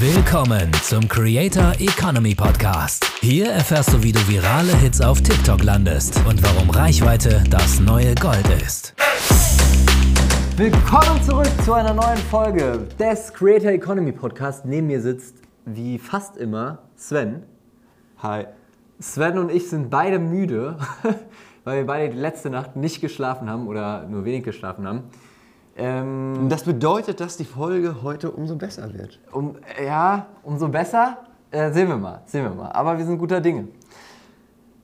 Willkommen zum Creator Economy Podcast. Hier erfährst du, wie du virale Hits auf TikTok landest und warum Reichweite das neue Gold ist. Willkommen zurück zu einer neuen Folge des Creator Economy Podcast. Neben mir sitzt, wie fast immer, Sven. Hi. Sven und ich sind beide müde, weil wir beide die letzte Nacht nicht geschlafen haben oder nur wenig geschlafen haben. Ähm, Das bedeutet, dass die Folge heute umso besser wird. um, ja, umso besser. Äh, sehen wir mal, sehen wir mal. Aber wir sind guter Dinge.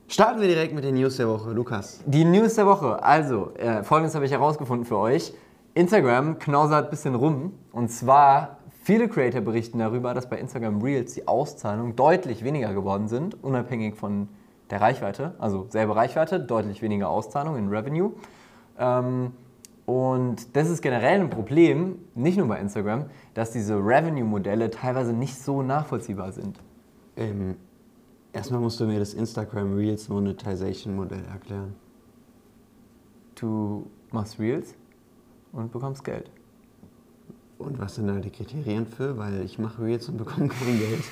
Starten wir direkt mit den News der Woche. Lukas. Die News der Woche. Also, äh, folgendes habe ich herausgefunden für euch. Instagram knausert ein bisschen rum. Und zwar, viele Creator berichten darüber, dass bei Instagram Reels die Auszahlungen deutlich weniger geworden sind, unabhängig von der Reichweite. Also selbe Reichweite, deutlich weniger Auszahlungen in Revenue. Ähm, und das ist generell ein Problem, nicht nur bei Instagram, dass diese Revenue-Modelle teilweise nicht so nachvollziehbar sind. Ähm, erstmal musst du mir das Instagram Reels Monetization Modell erklären. Du machst Reels und bekommst Geld. Und was sind da die Kriterien für? Weil ich mache Reels und bekomme kein Geld.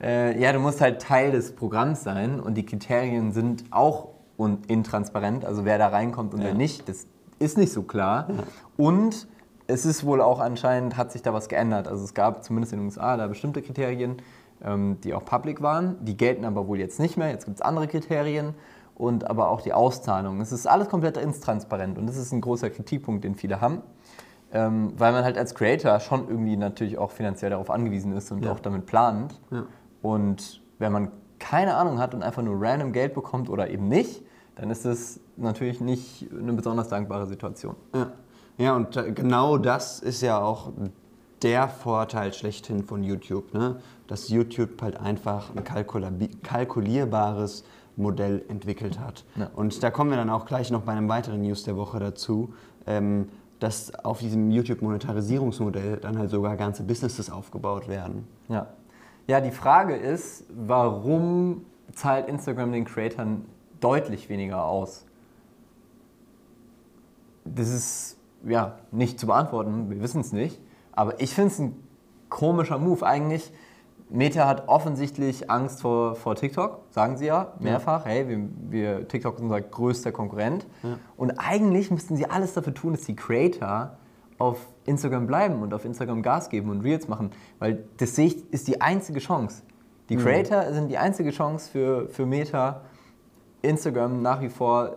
Äh, ja, du musst halt Teil des Programms sein und die Kriterien sind auch intransparent, also wer da reinkommt und Ja. wer nicht, das ist nicht so klar. Und es ist wohl auch anscheinend, hat sich da was geändert. Also es gab zumindest in den USA da bestimmte Kriterien, ähm, die auch public waren, die gelten aber wohl jetzt nicht mehr. Jetzt gibt es andere Kriterien und aber auch die Auszahlung. Es ist alles komplett intransparent und das ist ein großer Kritikpunkt, den viele haben. Ähm, weil man halt als Creator schon irgendwie natürlich auch finanziell darauf angewiesen ist und Ja. auch damit plant. Ja. Und wenn man keine Ahnung hat und einfach nur random Geld bekommt oder eben nicht, dann ist es natürlich nicht eine besonders dankbare Situation. Ja, ja und genau das ist ja auch der Vorteil schlechthin von YouTube. Ne? Dass YouTube halt einfach ein kalkulierbares Modell entwickelt hat. Ja. Und da kommen wir dann auch gleich noch bei einem weiteren News der Woche dazu, ähm, dass auf diesem YouTube-Monetarisierungsmodell dann halt sogar ganze Businesses aufgebaut werden. Ja. ja, die Frage ist, warum zahlt Instagram den Creatern deutlich weniger aus? Das ist ja nicht zu beantworten, wir wissen es nicht. Aber ich finde es ein komischer Move. Eigentlich, Meta hat offensichtlich Angst vor, vor TikTok, sagen sie ja mehrfach. Hey, wir, wir, TikTok ist unser größter Konkurrent. Und eigentlich müssten sie alles dafür tun, dass die Creator auf Instagram bleiben und auf Instagram Gas geben und Reels machen. Weil das sehe ich, ist die einzige Chance. Die Creator sind die einzige Chance für, für Meta, Instagram nach wie vor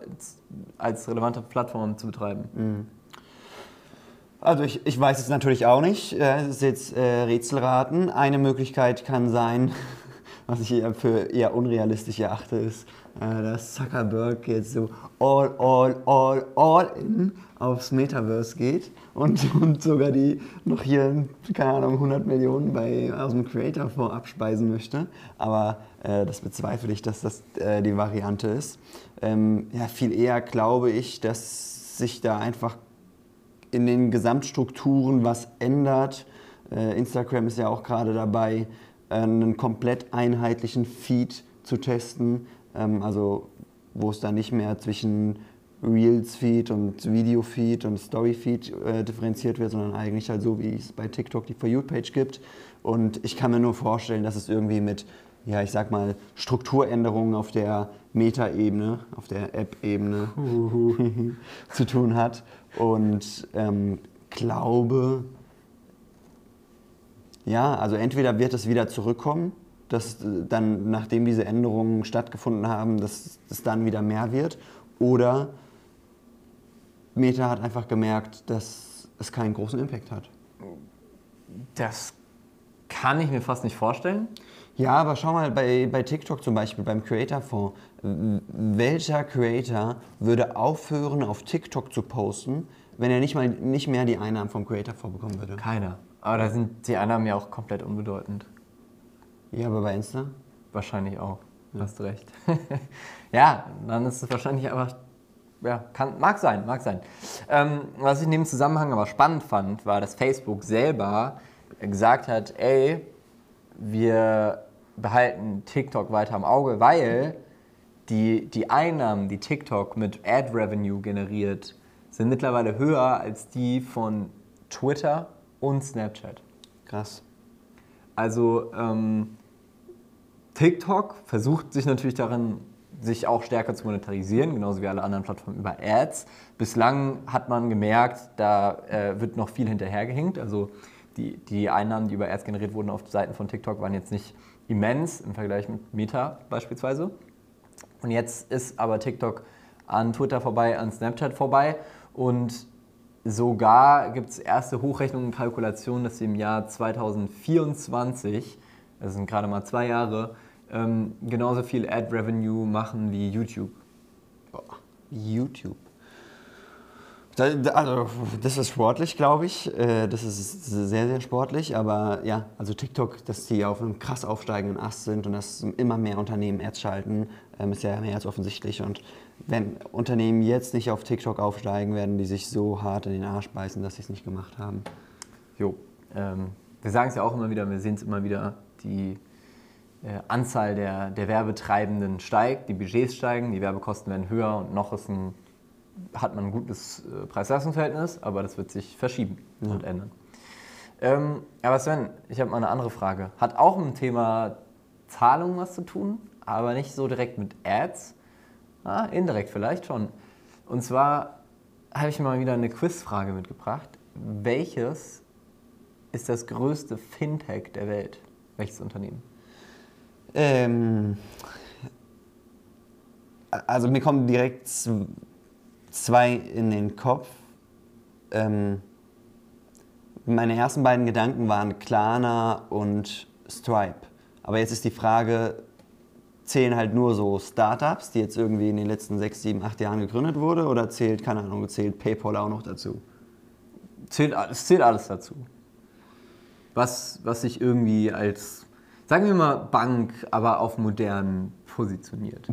als relevante Plattform zu betreiben. Also ich, ich weiß es natürlich auch nicht. Äh, Es ist jetzt äh, Rätselraten. Eine Möglichkeit kann sein, was ich für eher unrealistisch erachte, ist, äh, dass Zuckerberg jetzt so all, all, all, all in aufs Metaverse geht und, und sogar die noch hier, keine Ahnung, 100 Millionen bei, aus dem Creator-Fonds abspeisen möchte. Aber äh, das bezweifle ich, dass das äh, die Variante ist. Ähm, ja, viel eher glaube ich, dass sich da einfach in den Gesamtstrukturen was ändert. Äh, Instagram ist ja auch gerade dabei, einen komplett einheitlichen Feed zu testen. Ähm, also wo es dann nicht mehr zwischen Reels-Feed und Video-Feed und Story-Feed äh, differenziert wird, sondern eigentlich halt so, wie es bei TikTok die For You-Page gibt. Und ich kann mir nur vorstellen, dass es irgendwie mit, ja, ich sag mal, Strukturänderungen auf der Meta-Ebene, auf der App-Ebene zu tun hat. Und ähm, glaube, ja, also entweder wird es wieder zurückkommen, dass äh, dann, nachdem diese Änderungen stattgefunden haben, dass es dann wieder mehr wird, oder Meta hat einfach gemerkt, dass es keinen großen Impact hat. Das kann ich mir fast nicht vorstellen. Ja, aber schau mal bei, bei TikTok zum Beispiel, beim Creator-Fonds. Welcher Creator würde aufhören, auf TikTok zu posten, wenn er nicht, mal, nicht mehr die Einnahmen vom Creator-Fonds bekommen würde? Keiner. Aber da sind die Einnahmen ja auch komplett unbedeutend. Ja, aber bei Insta? Wahrscheinlich auch. Hast du recht. ja, dann ist es wahrscheinlich einfach. Ja, kann, mag sein, mag sein. Ähm, was ich in dem Zusammenhang aber spannend fand, war, dass Facebook selber gesagt hat, ey, wir behalten TikTok weiter im Auge, weil die, die Einnahmen, die TikTok mit Ad Revenue generiert, sind mittlerweile höher als die von Twitter und Snapchat. Krass. Also ähm, TikTok versucht sich natürlich darin, sich auch stärker zu monetarisieren, genauso wie alle anderen Plattformen über Ads. Bislang hat man gemerkt, da äh, wird noch viel hinterhergehinkt. Also die, die Einnahmen, die über Ads generiert wurden auf Seiten von TikTok, waren jetzt nicht immens im Vergleich mit Meta beispielsweise. Und jetzt ist aber TikTok an Twitter vorbei, an Snapchat vorbei und sogar gibt es erste Hochrechnungen und Kalkulationen, dass sie im Jahr 2024, das sind gerade mal zwei Jahre, ähm, genauso viel Ad-Revenue machen wie YouTube. YouTube. Da, da, also, das ist sportlich, glaube ich. Äh, Das ist sehr, sehr sportlich. Aber ja, also TikTok, dass die auf einem krass aufsteigenden Ast sind und dass immer mehr Unternehmen Ads schalten, ähm, ist ja mehr als offensichtlich. Und wenn Unternehmen jetzt nicht auf TikTok aufsteigen, werden die sich so hart in den Arsch beißen, dass sie es nicht gemacht haben. Jo. Ähm, wir sagen es ja auch immer wieder, wir sehen es immer wieder, die Anzahl der, der Werbetreibenden steigt, die Budgets steigen, die Werbekosten werden höher und noch ist ein, hat man ein gutes äh, Preis-Leistungs-Verhältnis, aber das wird sich verschieben und ändern. Ähm, aber Sven, ich habe mal eine andere Frage. Hat auch mit dem Thema Zahlungen was zu tun, aber nicht so direkt mit Ads. Ah, indirekt vielleicht schon. Und zwar habe ich mal wieder eine Quizfrage mitgebracht. Welches ist das größte Fintech der Welt? Welches Unternehmen? Ähm, also mir kommen direkt zwei in den Kopf. Ähm, meine ersten beiden Gedanken waren Klarna und Stripe. Aber jetzt ist die Frage, zählen halt nur so Startups, die jetzt irgendwie in den letzten sechs, sieben, acht Jahren gegründet wurde, oder zählt, keine Ahnung, zählt PayPal auch noch dazu? Zählt, es zählt alles dazu. Was, was sich irgendwie als, sagen wir mal, Bank, aber auf modern positioniert.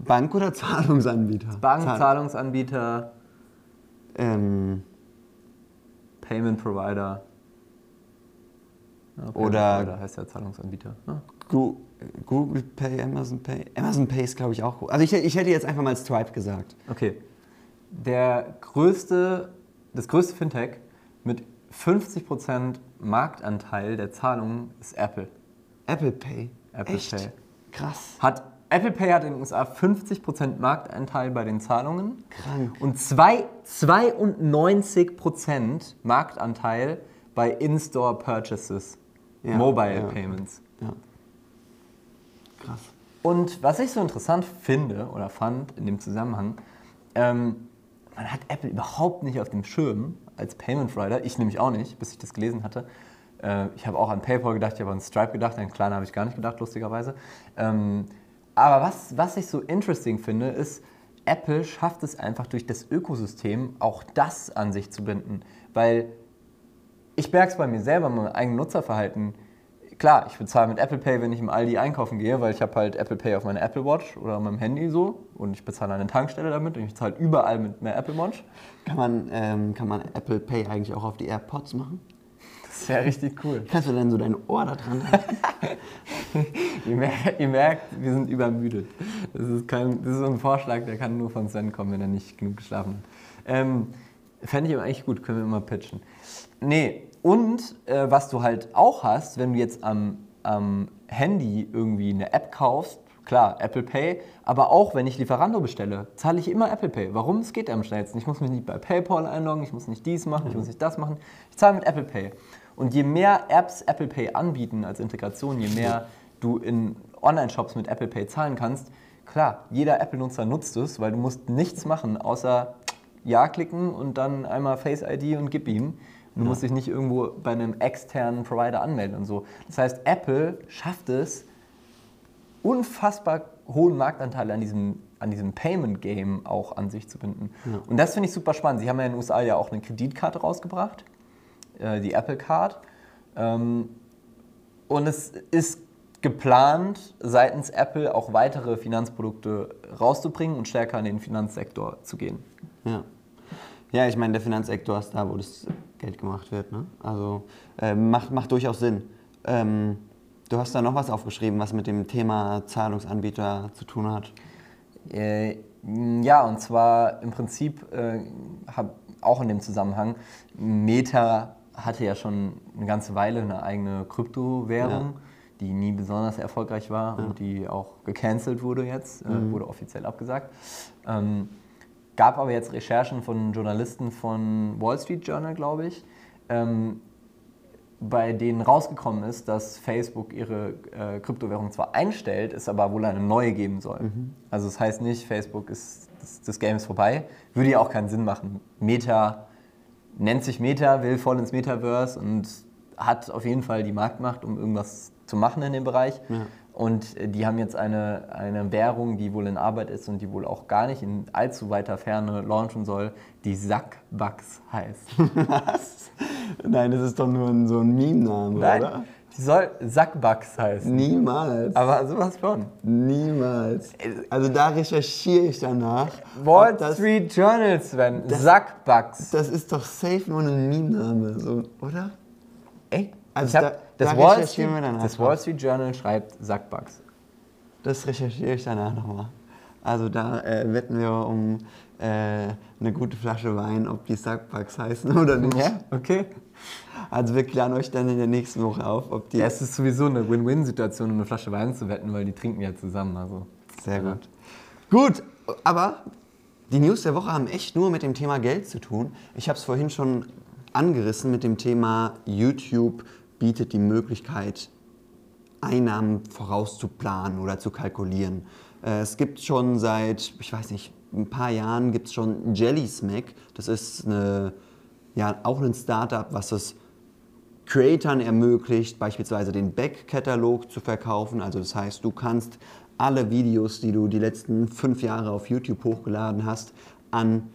Bank oder Zahlungsanbieter? Bank, Zahl- Zahlungsanbieter, Ähm, Payment Provider. Ja, Payment Oder- Provider heißt ja Zahlungsanbieter. ne? Gu- Google Pay, Amazon Pay. Amazon Pay ist, glaube ich, auch gut. Also ich, ich hätte jetzt einfach mal Stripe gesagt. Okay. Der größte, das größte Fintech 50% Marktanteil der Zahlungen ist Apple. Apple Pay. Apple Echt? Pay. Krass. Hat, Apple Pay hat in den USA 50% Marktanteil bei den Zahlungen Krank. und zwei, 92% Marktanteil bei In-Store Purchases, Ja, Mobile ja. Payments. Ja. Krass. Und was ich so interessant finde oder fand in dem Zusammenhang, ähm, man hat Apple überhaupt nicht auf dem Schirm als Payment Provider. Ich nämlich auch nicht, bis ich das gelesen hatte. Äh, ich habe auch an PayPal gedacht, ich habe an Stripe gedacht, an Klarna habe ich gar nicht gedacht, lustigerweise. Ähm, aber was, was ich so interesting finde, ist, Apple schafft es einfach durch das Ökosystem auch das an sich zu binden. Weil ich merke es bei mir selber, mein eigenes Nutzerverhalten. Klar, ich bezahle mit Apple Pay, wenn ich im Aldi einkaufen gehe, weil ich habe halt Apple Pay auf meiner Apple Watch oder auf meinem Handy so und ich bezahle an der Tankstelle damit und ich zahle überall mit meiner Apple Watch. Kann man, ähm, kann man Apple Pay eigentlich auch auf die AirPods machen? Das wäre richtig cool. Kannst du dann so dein Ohr da dran halten? ihr, merkt, ihr merkt, wir sind übermüdet. Das ist, kein, das ist ein Vorschlag, der kann nur von Sven kommen, wenn er nicht genug geschlafen hat. Ähm, Fände ich aber eigentlich gut, können wir immer pitchen. Nee, und äh, was du halt auch hast, wenn du jetzt am, am Handy irgendwie eine App kaufst, klar, Apple Pay, aber auch wenn ich Lieferando bestelle, zahle ich immer Apple Pay. Warum? Es geht am schnellsten. Ich muss mich nicht bei PayPal einloggen, ich muss nicht dies machen, ich muss nicht das machen. Ich zahle mit Apple Pay. Und je mehr Apps Apple Pay anbieten als Integration, je mehr du in Online-Shops mit Apple Pay zahlen kannst, klar, jeder Apple-Nutzer nutzt es, weil du musst nichts machen, außer Ja klicken und dann einmal Face ID und gib ihm. Du musst dich nicht irgendwo bei einem externen Provider anmelden und so. Das heißt, Apple schafft es, unfassbar hohen Marktanteil an diesem, an diesem Payment-Game auch an sich zu binden. Und das finde ich super spannend. Sie haben ja in den USA ja auch eine Kreditkarte rausgebracht, äh, die Apple Card. Ähm, und es ist geplant, seitens Apple auch weitere Finanzprodukte rauszubringen und stärker in den Finanzsektor zu gehen. Ja. Ja, ich meine, der Finanzsektor ist da, wo das Geld gemacht wird. Ne? Also äh, macht, macht durchaus Sinn. Ähm, du hast da noch was aufgeschrieben, was mit dem Thema Zahlungsanbieter zu tun hat. Äh, ja, und zwar im Prinzip äh, hab auch in dem Zusammenhang, Meta hatte ja schon eine ganze Weile eine eigene Kryptowährung, die nie besonders erfolgreich war und die auch gecancelt wurde jetzt, äh, wurde offiziell abgesagt. Ähm, gab aber jetzt Recherchen von Journalisten von Wall Street Journal, glaube ich, ähm, bei denen rausgekommen ist, dass Facebook ihre äh, Kryptowährung zwar einstellt, es aber wohl eine neue geben soll. Also das heißt nicht, Facebook ist das, das Game ist vorbei. Würde ja auch keinen Sinn machen. Meta nennt sich Meta, will voll ins Metaverse und hat auf jeden Fall die Marktmacht, um irgendwas zu machen in dem Bereich. Und äh, die haben jetzt eine, eine Währung, die wohl in Arbeit ist und die wohl auch gar nicht in allzu weiter Ferne launchen soll, die Sackbucks heißt. Was? Nein, das ist doch nur ein, so ein Meme-Name, oder? die soll Sackbucks heißen. Niemals. Aber sowas schon. Niemals. Also da recherchiere ich danach. Wall das, Street Journal, Sven. Sackbucks. das ist doch safe nur ein Meme-Name, so, oder? Ey, Also ich hab, da- das, da Wall Street, das Wall Street Journal schreibt Sackbucks. Das recherchiere ich danach nochmal. Also da äh, wetten wir um äh, eine gute Flasche Wein, ob die Sackbugs heißen oder nicht. Ja, okay. Also wir klären euch dann in der nächsten Woche auf, ob die... Ja, es ist sowieso eine Win-Win-Situation, um eine Flasche Wein zu wetten, weil die trinken ja zusammen. Also. Sehr gut. Gut, aber die News der Woche haben echt nur mit dem Thema Geld zu tun. Ich habe es vorhin schon angerissen mit dem Thema YouTube bietet die Möglichkeit, Einnahmen vorauszuplanen oder zu kalkulieren. Äh, Es gibt schon seit, ich weiß nicht, ein paar Jahren gibt es schon Jelly Smack. Das ist eine, ja, auch ein Startup, was es Creatern ermöglicht, beispielsweise den Back-Katalog zu verkaufen. Also das heißt, du kannst alle Videos, die du die letzten fünf Jahre auf YouTube hochgeladen hast, an,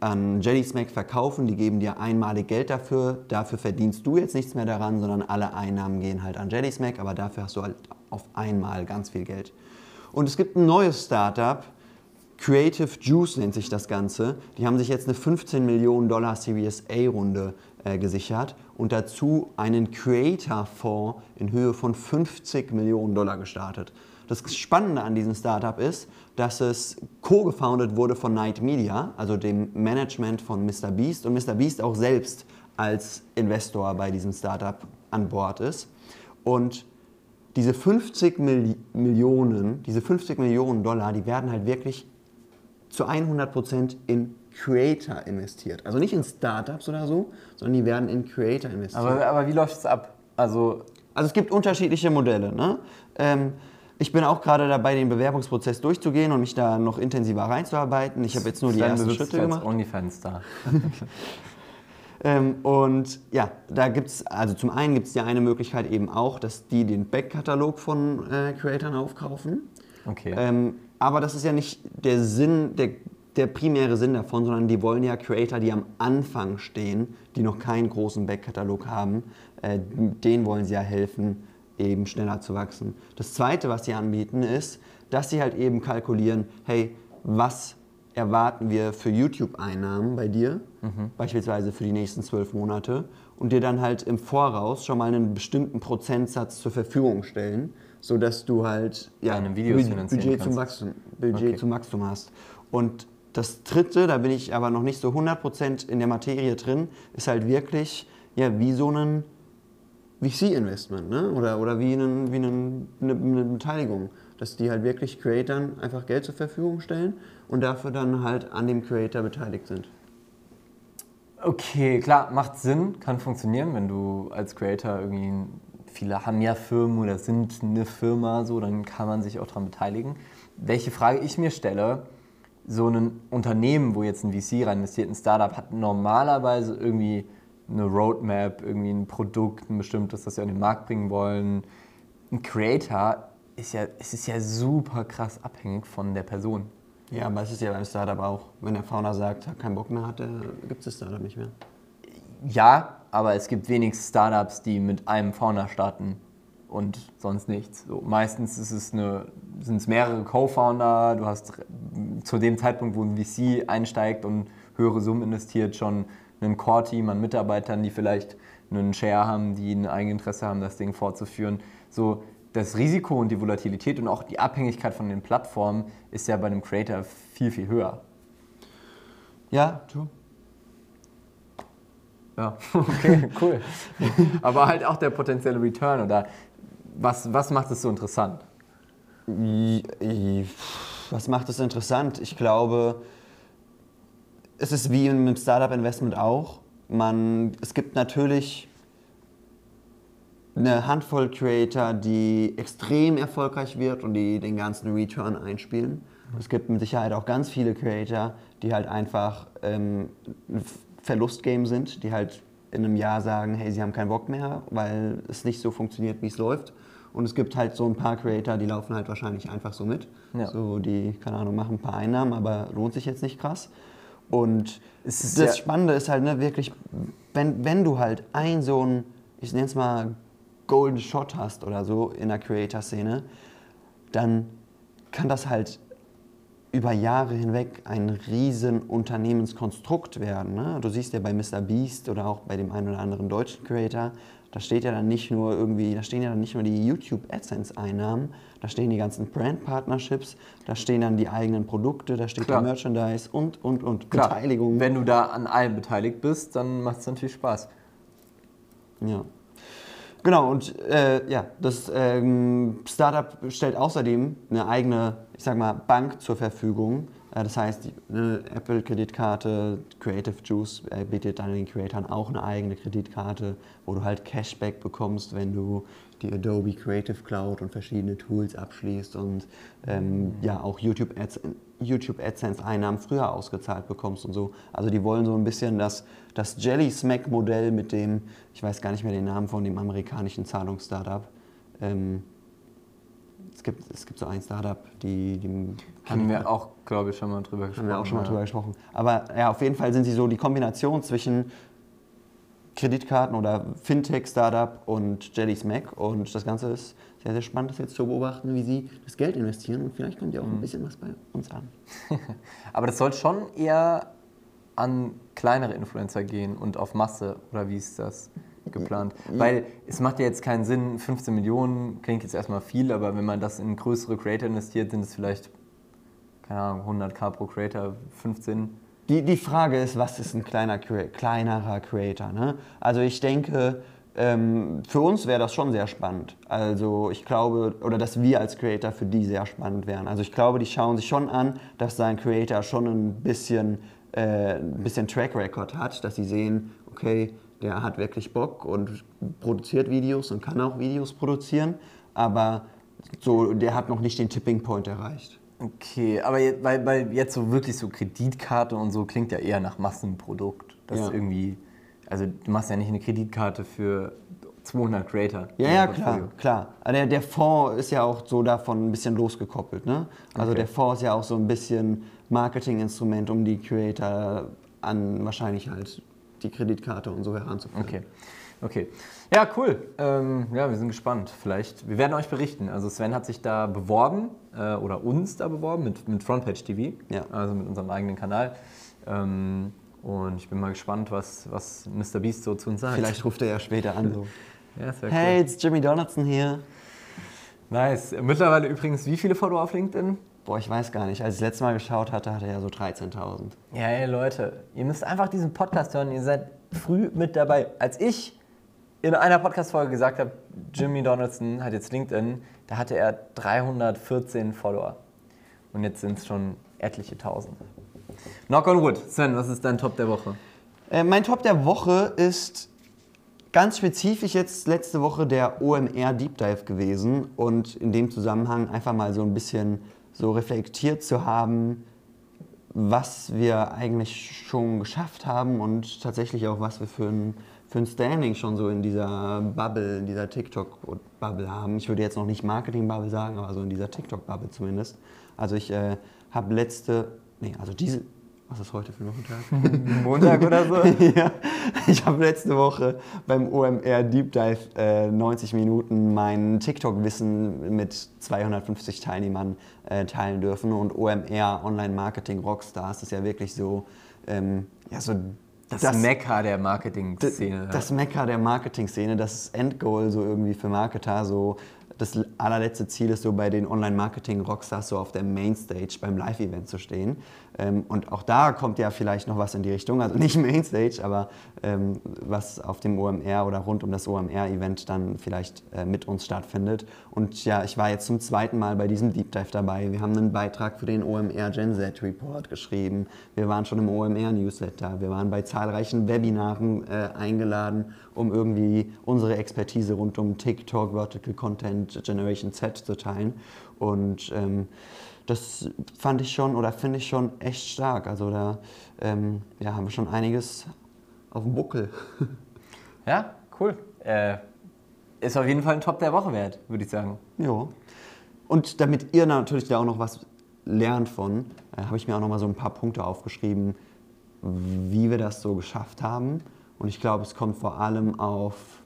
an JellySmack verkaufen. Die geben dir einmalig Geld dafür. Dafür verdienst du jetzt nichts mehr daran, sondern alle Einnahmen gehen halt an JellySmack, aber dafür hast du halt auf einmal ganz viel Geld. Und es gibt ein neues Startup, Creative Juice nennt sich das Ganze. Die haben sich jetzt eine 15 Millionen Dollar Series A Runde äh, gesichert und dazu einen Creator-Fonds in Höhe von 50 Millionen Dollar gestartet. Das Spannende an diesem Startup ist, dass es co-gefounded wurde von Night Media, also dem Management von Mr. Beast und Mr. Beast auch selbst als Investor bei diesem Startup an Bord ist. Und diese 50 Milli Millionen, diese 50 Millionen Dollar, die werden halt wirklich zu 100% in Creator investiert. Also nicht in Startups oder so, sondern die werden in Creator investiert. Aber, aber wie läuft es ab? Also, Also es gibt unterschiedliche Modelle. Ne? Ähm, ich bin auch gerade dabei, den Bewerbungsprozess durchzugehen und mich da noch intensiver reinzuarbeiten. Ich habe jetzt nur die Sven ersten Schritte gemacht. OnlyFans-Star. Ähm, und ja, da gibt es, also zum einen gibt es ja eine Möglichkeit eben auch, dass die den Backkatalog von äh, Creatoren aufkaufen. Okay. Ähm, aber das ist ja nicht der Sinn, der, der primäre Sinn davon, sondern die wollen ja Creator, die am Anfang stehen, die noch keinen großen Backkatalog haben, äh, denen wollen sie ja helfen, eben schneller zu wachsen. Das Zweite, was sie anbieten, ist, dass sie halt eben kalkulieren, hey, was erwarten wir für YouTube-Einnahmen bei dir, beispielsweise für die nächsten zwölf Monate, und dir dann halt im Voraus schon mal einen bestimmten Prozentsatz zur Verfügung stellen, sodass du halt ja, Deine Videos Bud- finanzieren Budget, zum. Wachstum, Budget Okay. zum Wachstum hast. Und das Dritte, da bin ich aber noch nicht so 100% in der Materie drin, ist halt wirklich ja, wie so ein VC-Investment ne? oder, oder wie, einen, wie einen, eine, eine Beteiligung, dass die halt wirklich Creatoren einfach Geld zur Verfügung stellen und dafür dann halt an dem Creator beteiligt sind. Okay, klar, macht Sinn, kann funktionieren, wenn du als Creator irgendwie, viele haben ja Firmen oder sind eine Firma, so, dann kann man sich auch daran beteiligen. Welche Frage ich mir stelle, so ein Unternehmen, wo jetzt ein VC rein investiert, ein Startup, hat normalerweise irgendwie eine Roadmap, irgendwie ein Produkt, ein bestimmtes, das sie an den Markt bringen wollen. Ein Creator ist ja, es ist ja super krass abhängig von der Person. Ja, aber es ist ja beim Startup auch. Wenn der Founder sagt, hat keinen Bock mehr hat, dann gibt es das Startup nicht mehr. Ja, aber es gibt wenig Startups, die mit einem Founder starten und sonst nichts. So, meistens ist es eine, sind es mehrere Co-Founder, du hast zu dem Zeitpunkt, wo ein VC einsteigt und höhere Summen investiert, schon ein Core-Team an Mitarbeitern, die vielleicht einen Share haben, die ein Eigeninteresse haben, das Ding fortzuführen. So, das Risiko und die Volatilität und auch die Abhängigkeit von den Plattformen ist ja bei einem Creator viel, viel höher. Ja, true. Ja, okay, cool. Aber halt auch der potenzielle Return oder was, was macht es so interessant? Was macht es interessant? Ich glaube, es ist wie im Startup-Investment auch. Man, es gibt natürlich eine Handvoll Creator, die extrem erfolgreich wird und die den ganzen Return einspielen. Es gibt mit Sicherheit auch ganz viele Creator, die halt einfach ähm, ein Verlustgame sind, die halt in einem Jahr sagen, hey, sie haben keinen Bock mehr, weil es nicht so funktioniert, wie es läuft. Und es gibt halt so ein paar Creator, die laufen halt wahrscheinlich einfach so mit. Ja. So, die, keine Ahnung, machen ein paar Einnahmen, aber lohnt sich jetzt nicht krass. Und ist das ja- Spannende ist halt ne, wirklich, wenn, wenn du halt ein so ein, ich nenne es mal Golden Shot hast oder so in der Creator-Szene, dann kann das halt über Jahre hinweg ein riesen Unternehmenskonstrukt werden. Ne? Du siehst ja bei Mr. Beast oder auch bei dem einen oder anderen deutschen Creator, da steht ja dann nicht nur irgendwie, da stehen ja dann nicht nur die YouTube AdSense-Einnahmen, da stehen die ganzen Brand-Partnerships, da stehen dann die eigenen Produkte, da steht Klar. die Merchandise und, und, und Klar, Beteiligung. Wenn du da an allem beteiligt bist, dann macht es natürlich Spaß. Ja. Genau, und äh, ja, das ähm, Startup stellt außerdem eine eigene, ich sag mal, Bank zur Verfügung. Das heißt, eine Apple-Kreditkarte, Creative Juice äh, bietet dann den Creatoren auch eine eigene Kreditkarte, wo du halt Cashback bekommst, wenn du die Adobe Creative Cloud und verschiedene Tools abschließt und ähm, ja auch YouTube, Ads, YouTube AdSense Einnahmen früher ausgezahlt bekommst und so. Also die wollen so ein bisschen das, das Jelly Smack Modell mit dem, ich weiß gar nicht mehr den Namen von dem amerikanischen Zahlungsstartup. Ähm, es, gibt, es gibt so ein Startup, die, die Haben wir auch, glaube ich, schon mal drüber gesprochen. haben wir auch schon mal ja. drüber gesprochen. Aber ja, auf jeden Fall sind sie so die Kombination zwischen Kreditkarten oder Fintech-Startup und Jelly Smack. Und das Ganze ist sehr, sehr spannend, das jetzt zu beobachten, wie sie das Geld investieren. Und vielleicht kommt ja auch Mhm. ein bisschen was bei uns an. Aber das soll schon eher an kleinere Influencer gehen und auf Masse, oder wie ist das geplant? Weil es macht ja jetzt keinen Sinn, 15 Millionen klingt jetzt erstmal viel, aber wenn man das in größere Creator investiert, sind es vielleicht, keine Ahnung, 100k pro Creator, 15. Die, die Frage ist, was ist ein kleiner, kleinerer Creator? Ne? Also ich denke, ähm, für uns wäre das schon sehr spannend. Also ich glaube, oder dass wir als Creator für die sehr spannend wären. Also ich glaube, die schauen sich schon an, dass sein Creator schon ein bisschen, äh, ein bisschen Track Record hat, dass sie sehen, okay, der hat wirklich Bock und produziert Videos und kann auch Videos produzieren, aber so, der hat noch nicht den Tipping Point erreicht. Okay, aber jetzt, weil, weil jetzt so wirklich so Kreditkarte und so klingt ja eher nach Massenprodukt. Das Ja. ist irgendwie, also du machst ja nicht eine Kreditkarte für 200 Creator. Ja, ja, klar, klar. Der, der Fonds ist ja auch so davon ein bisschen losgekoppelt. Ne? Also Okay. der Fonds ist ja auch so ein bisschen Marketinginstrument, um die Creator an wahrscheinlich halt die Kreditkarte und so heranzuführen. Okay. Okay. Ja, cool. Ähm, ja, wir sind gespannt. Vielleicht, wir werden euch berichten. Also Sven hat sich da beworben äh, oder uns da beworben mit, mit Frontpage TV, Ja. also mit unserem eigenen Kanal. Ähm, und ich bin mal gespannt, was, was Mr. Beast so zu uns sagt. Vielleicht ruft er ja später an so. Ja, Hey, cool. it's Jimmy Donaldson hier. Nice. Mittlerweile übrigens, wie viele Follower auf LinkedIn? Boah, ich weiß gar nicht. Als ich das letzte Mal geschaut hatte, hatte er ja so 13.000. Ja, ey, Leute, ihr müsst einfach diesen Podcast hören. Ihr seid früh mit dabei. Als ich in einer Podcast-Folge gesagt habe, Jimmy Donaldson hat jetzt LinkedIn, da hatte er 314 Follower. Und jetzt sind es schon etliche Tausend. Knock on wood. Sven, was ist dein Top der Woche? Äh, mein Top der Woche ist ganz spezifisch jetzt letzte Woche der OMR Deep Dive gewesen und in dem Zusammenhang einfach mal so ein bisschen so reflektiert zu haben, was wir eigentlich schon geschafft haben und tatsächlich auch, was wir für ein, für ein Standing schon so in dieser Bubble, in dieser TikTok-Bubble haben. Ich würde jetzt noch nicht Marketing-Bubble sagen, aber so in dieser TikTok-Bubble zumindest. Also ich äh, habe letzte, nee, also diese, was ist heute für ein Wochentag? Montag oder so? ja, ich habe letzte Woche beim OMR Deep Dive äh, 90 Minuten mein TikTok-Wissen mit 250 Teilnehmern äh, teilen dürfen. Und OMR Online Marketing Rockstars ist ja wirklich so, ähm, ja, so Das, Mekka der Marketing-Szene. das Mekka der Marketing-Szene, das Endgoal so irgendwie für Marketer, so das allerletzte Ziel ist so bei den Online-Marketing-Rockstars so auf der Mainstage beim Live-Event zu stehen. Ähm, und auch da kommt ja vielleicht noch was in die Richtung, also nicht Mainstage, aber ähm, was auf dem OMR oder rund um das OMR-Event dann vielleicht äh, mit uns stattfindet. Und ja, ich war jetzt zum zweiten Mal bei diesem Deep Dive dabei. Wir haben einen Beitrag für den OMR Gen Z Report geschrieben. Wir waren schon im OMR Newsletter. Wir waren bei zahlreichen Webinaren äh, eingeladen, um irgendwie unsere Expertise rund um TikTok, Vertical Content, Generation Z zu teilen. Und ähm, das fand ich schon oder finde ich schon echt stark. Also da ähm, ja, haben wir schon einiges auf dem Buckel. Ja, cool. Äh, ist auf jeden Fall ein Top der Woche wert, würde ich sagen. Ja. Und damit ihr natürlich da auch noch was lernt von, äh, habe ich mir auch noch mal so ein paar Punkte aufgeschrieben, wie wir das so geschafft haben. Und ich glaube, es kommt vor allem auf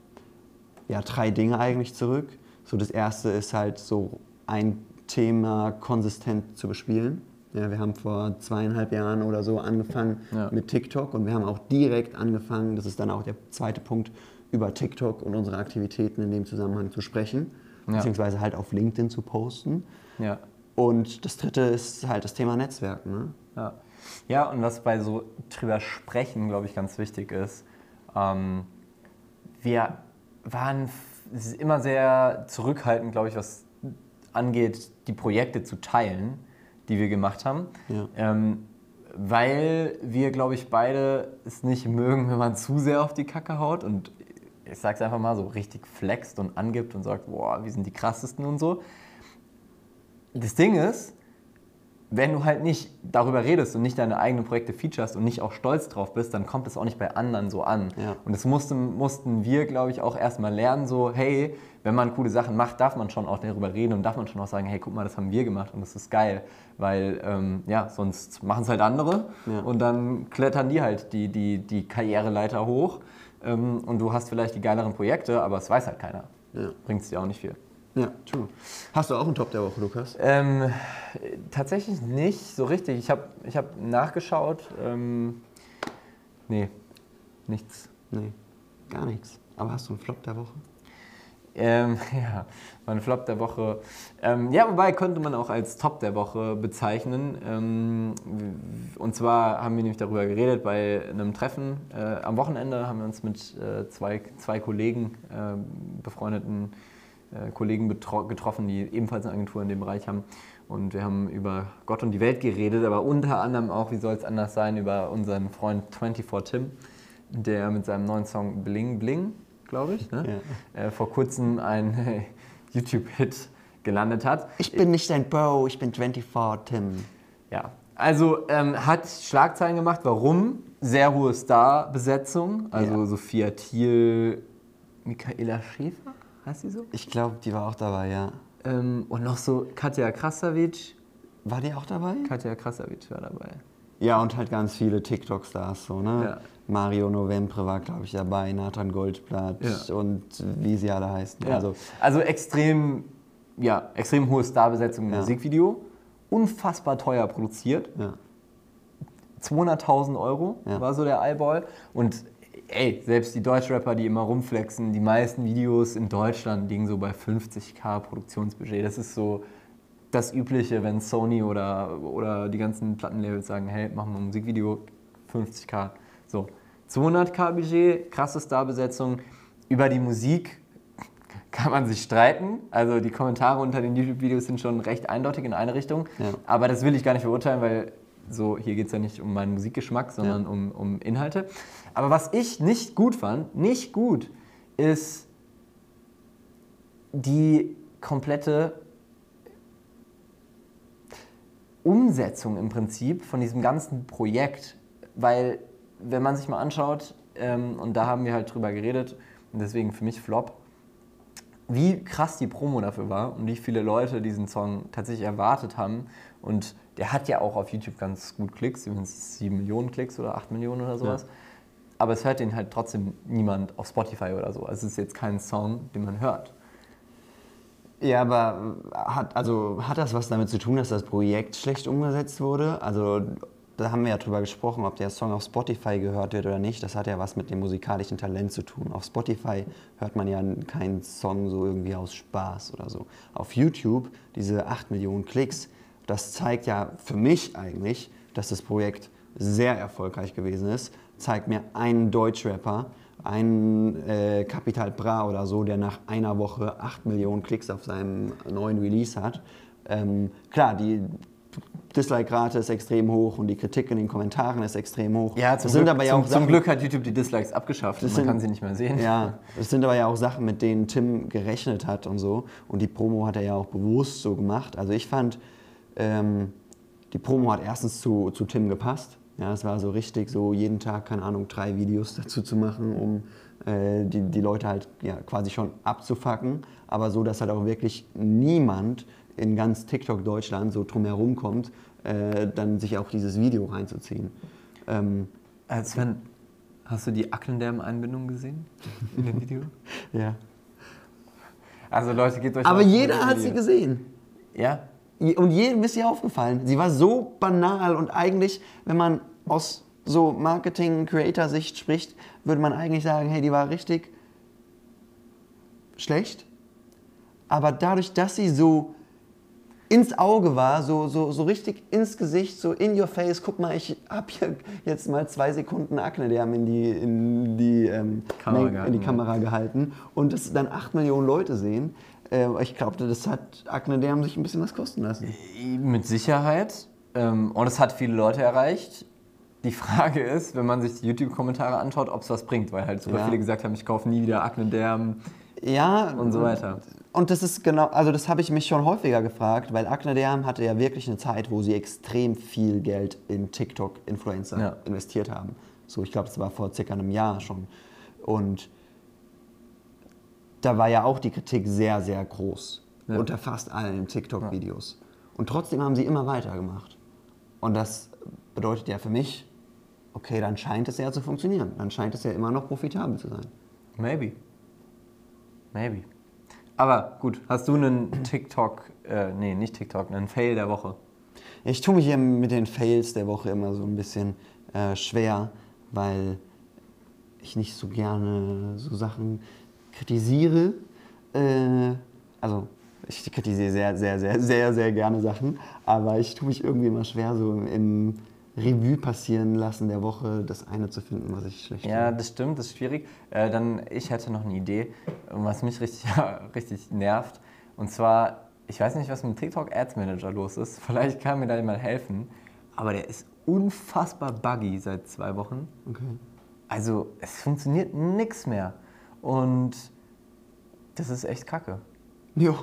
ja, drei Dinge eigentlich zurück. So das erste ist halt so ein Thema konsistent zu bespielen. Ja, wir haben vor zweieinhalb Jahren oder so angefangen Ja. mit TikTok und wir haben auch direkt angefangen, das ist dann auch der zweite Punkt, über TikTok und unsere Aktivitäten in dem Zusammenhang zu sprechen, Ja. beziehungsweise halt auf LinkedIn zu posten. Ja. Und das dritte ist halt das Thema Netzwerken. Ne? Ja. ja, und was bei so drüber sprechen, glaube ich, ganz wichtig ist, ähm, wir waren immer sehr zurückhaltend, glaube ich, was angeht, die Projekte zu teilen, die wir gemacht haben. Ja. Ähm, weil wir, glaube ich, beide es nicht mögen, wenn man zu sehr auf die Kacke haut und ich sag's einfach mal so richtig flext und angibt und sagt, boah, wir sind die krassesten und so. Das Ding ist, wenn du halt nicht darüber redest und nicht deine eigenen Projekte featurest und nicht auch stolz drauf bist, dann kommt es auch nicht bei anderen so an. Ja. Und das mussten, mussten wir, glaube ich, auch erstmal lernen, so, hey, wenn man coole Sachen macht, darf man schon auch darüber reden und darf man schon auch sagen, hey, guck mal, das haben wir gemacht und das ist geil. Weil, ähm, ja, sonst machen es halt andere Ja. und dann klettern die halt die, die, die Karriereleiter hoch ähm, und du hast vielleicht die geileren Projekte, aber es weiß halt keiner. Ja. Bringt es dir auch nicht viel. Ja, true. Hast du auch einen Top der Woche, Lukas? Ähm, tatsächlich nicht so richtig. Ich habe ich hab nachgeschaut. Ähm, nee, nichts. Nee, gar nichts. Aber hast du einen Flop der Woche? Ähm, ja, mein Flop der Woche. Ähm, ja, wobei könnte man auch als Top der Woche bezeichnen. Ähm, und zwar haben wir nämlich darüber geredet bei einem Treffen. Äh, am Wochenende haben wir uns mit äh, zwei, zwei Kollegen, äh, befreundeten Kollegen betro- getroffen, die ebenfalls eine Agentur in dem Bereich haben. Und wir haben über Gott und die Welt geredet, aber unter anderem auch, wie soll es anders sein, über unseren Freund 24 Tim, der mit seinem neuen Song Bling Bling, glaube ich, ne? äh, vor kurzem ein YouTube-Hit gelandet hat. Ich bin nicht dein Bro, ich bin 24 Tim. Ja, also ähm, hat Schlagzeilen gemacht. Warum? Sehr hohe Star-Besetzung. Also Ja. Sophia Thiel, Michaela Schäfer, heißt sie so? Ich glaube, die war auch dabei, ja. Ähm, und noch so Katja Krasavic. War die auch dabei? Katja Krasavic war dabei. Ja, und halt ganz viele TikTok-Stars, so, ne? Ja. Mario Novembre war, glaube ich, dabei, Nathan Goldblatt Ja. und wie sie alle heißen. Ja. Also, Also, extrem, ja, extrem hohe Starbesetzung im. Musikvideo. Unfassbar teuer produziert. ja. 200.000 Euro war so der Eyeball. Und ey, selbst die Deutschrapper, die immer rumflexen, die meisten Videos in Deutschland liegen so bei 50k Produktionsbudget. Das ist so das Übliche, wenn Sony oder, oder die ganzen Plattenlabels sagen, hey, machen wir ein Musikvideo, 50k. So, 200k Budget, krasse Starbesetzung. Über die Musik kann man sich streiten. Also die Kommentare unter den YouTube-Videos sind schon recht eindeutig in eine Richtung. Ja. Aber das will ich gar nicht verurteilen, weil so hier geht es ja nicht um meinen Musikgeschmack, sondern Ja. um, um Inhalte. Aber was ich nicht gut fand, nicht gut, ist die komplette Umsetzung im Prinzip von diesem ganzen Projekt. Weil, wenn man sich mal anschaut, ähm, und da haben wir halt drüber geredet, und deswegen für mich Flop, wie krass die Promo dafür war und wie viele Leute diesen Song tatsächlich erwartet haben. Und der hat ja auch auf YouTube ganz gut Klicks, übrigens 7 Millionen Klicks oder 8 Millionen oder sowas. Aber es hört den halt trotzdem niemand auf Spotify oder so. Also es ist jetzt kein Song, den man hört. Ja, aber hat, also, hat das was damit zu tun, dass das Projekt schlecht umgesetzt wurde? Also, da haben wir ja drüber gesprochen, ob der Song auf Spotify gehört wird oder nicht. Das hat ja was mit dem musikalischen Talent zu tun. Auf Spotify hört man ja keinen Song so irgendwie aus Spaß oder so. Auf YouTube, diese 8 Millionen Klicks, das zeigt ja für mich eigentlich, dass das Projekt sehr erfolgreich gewesen ist. Zeigt mir einen Deutschrapper, einen äh, Capital Bra oder so, der nach einer Woche 8 Millionen Klicks auf seinem neuen Release hat. Ähm, klar, die Dislike-Rate ist extrem hoch und die Kritik in den Kommentaren ist extrem hoch. Ja, zum, das Glück, sind aber ja zum, auch Sachen, zum Glück hat YouTube die Dislikes abgeschafft und man sind- kann sie nicht mehr sehen. Ja, das sind aber ja auch Sachen, mit denen Tim gerechnet hat und so. Und die Promo hat er ja auch bewusst so gemacht. Also ich fand, ähm, die Promo hat erstens zu, zu Tim gepasst. Ja, es war so richtig, so jeden Tag, keine Ahnung, drei Videos dazu zu machen, um äh, die, die Leute halt ja, quasi schon abzufacken. Aber so, dass halt auch wirklich niemand in ganz TikTok Deutschland so drumherum kommt, äh, dann sich auch dieses Video reinzuziehen. Ähm, Äh, Sven, hast du die Aknendam-Einbindung gesehen in dem Video? ja. Also Leute, gebt euch Aber jeder hat sie gesehen. Ja, Und jedem ist sie aufgefallen. Sie war so banal und eigentlich, wenn man aus so Marketing-Creator-Sicht spricht, würde man eigentlich sagen, hey, die war richtig schlecht. Aber dadurch, dass sie so ins Auge war, so, so, so richtig ins Gesicht, so in your face, guck mal, ich hab hier jetzt mal zwei Sekunden Akne-Derm in die, in die, ähm, Kamera in die gehalten, ja. Kamera gehalten und das dann 8 Millionen Leute sehen. Äh, ich glaube, das hat Akne-Derm sich ein bisschen was kosten lassen. mit Sicherheit. Ähm, und es hat viele Leute erreicht. Die Frage ist, wenn man sich die YouTube-Kommentare anschaut, ob es was bringt, weil halt super Ja. viele gesagt haben, ich kaufe nie wieder Aknendam Ja, und so weiter. Und das ist genau, also das habe ich mich schon häufiger gefragt, weil Akne-Derm hatte ja wirklich eine Zeit, wo sie extrem viel Geld in TikTok-Influencer Ja. investiert haben. So, ich glaube, das war vor circa einem Jahr schon. Und da war ja auch die Kritik sehr, sehr groß. Ja. Unter fast allen TikTok-Videos. Und trotzdem haben sie immer weitergemacht. Und das bedeutet ja für mich, okay, dann scheint es ja zu funktionieren. Dann scheint es ja immer noch profitabel zu sein. Maybe. Maybe. Aber gut, hast du einen TikTok, äh, nee, nicht TikTok, einen Fail der Woche? Ich tue mich hier mit den Fails der Woche immer so ein bisschen äh, schwer, weil ich nicht so gerne so Sachen kritisiere. Äh, also ich kritisiere sehr, sehr, sehr, sehr, sehr gerne Sachen, aber ich tue mich irgendwie immer schwer, so im Revue passieren lassen der Woche das eine zu finden, was ich schlecht Ja, finde. das stimmt, das ist schwierig. Äh, dann, ich hätte noch eine Idee, was mich richtig, richtig nervt. Und zwar, ich weiß nicht, was mit dem TikTok Ads Manager los ist. Vielleicht kann mir da jemand helfen. Aber der ist unfassbar buggy seit zwei Wochen. Okay. Also, es funktioniert nichts mehr. Und das ist echt kacke. Ja,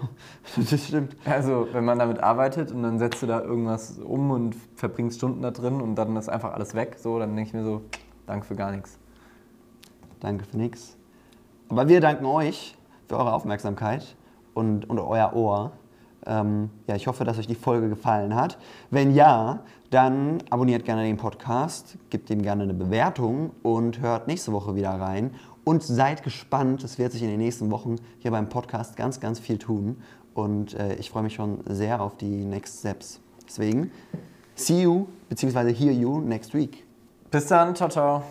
das stimmt. Also, wenn man damit arbeitet und dann setzt du da irgendwas um und verbringst Stunden da drin und dann ist einfach alles weg, so, dann denke ich mir so, danke für gar nichts. Danke für nix. Aber wir danken euch für eure Aufmerksamkeit und, und euer Ohr. Ähm, ja, ich hoffe, dass euch die Folge gefallen hat. Wenn ja, dann abonniert gerne den Podcast, gebt ihm gerne eine Bewertung und hört nächste Woche wieder rein. Und seid gespannt, es wird sich in den nächsten Wochen hier beim Podcast ganz, ganz viel tun. Und äh, ich freue mich schon sehr auf die Next Steps. Deswegen, see you, beziehungsweise hear you next week. Bis dann, ciao, ciao.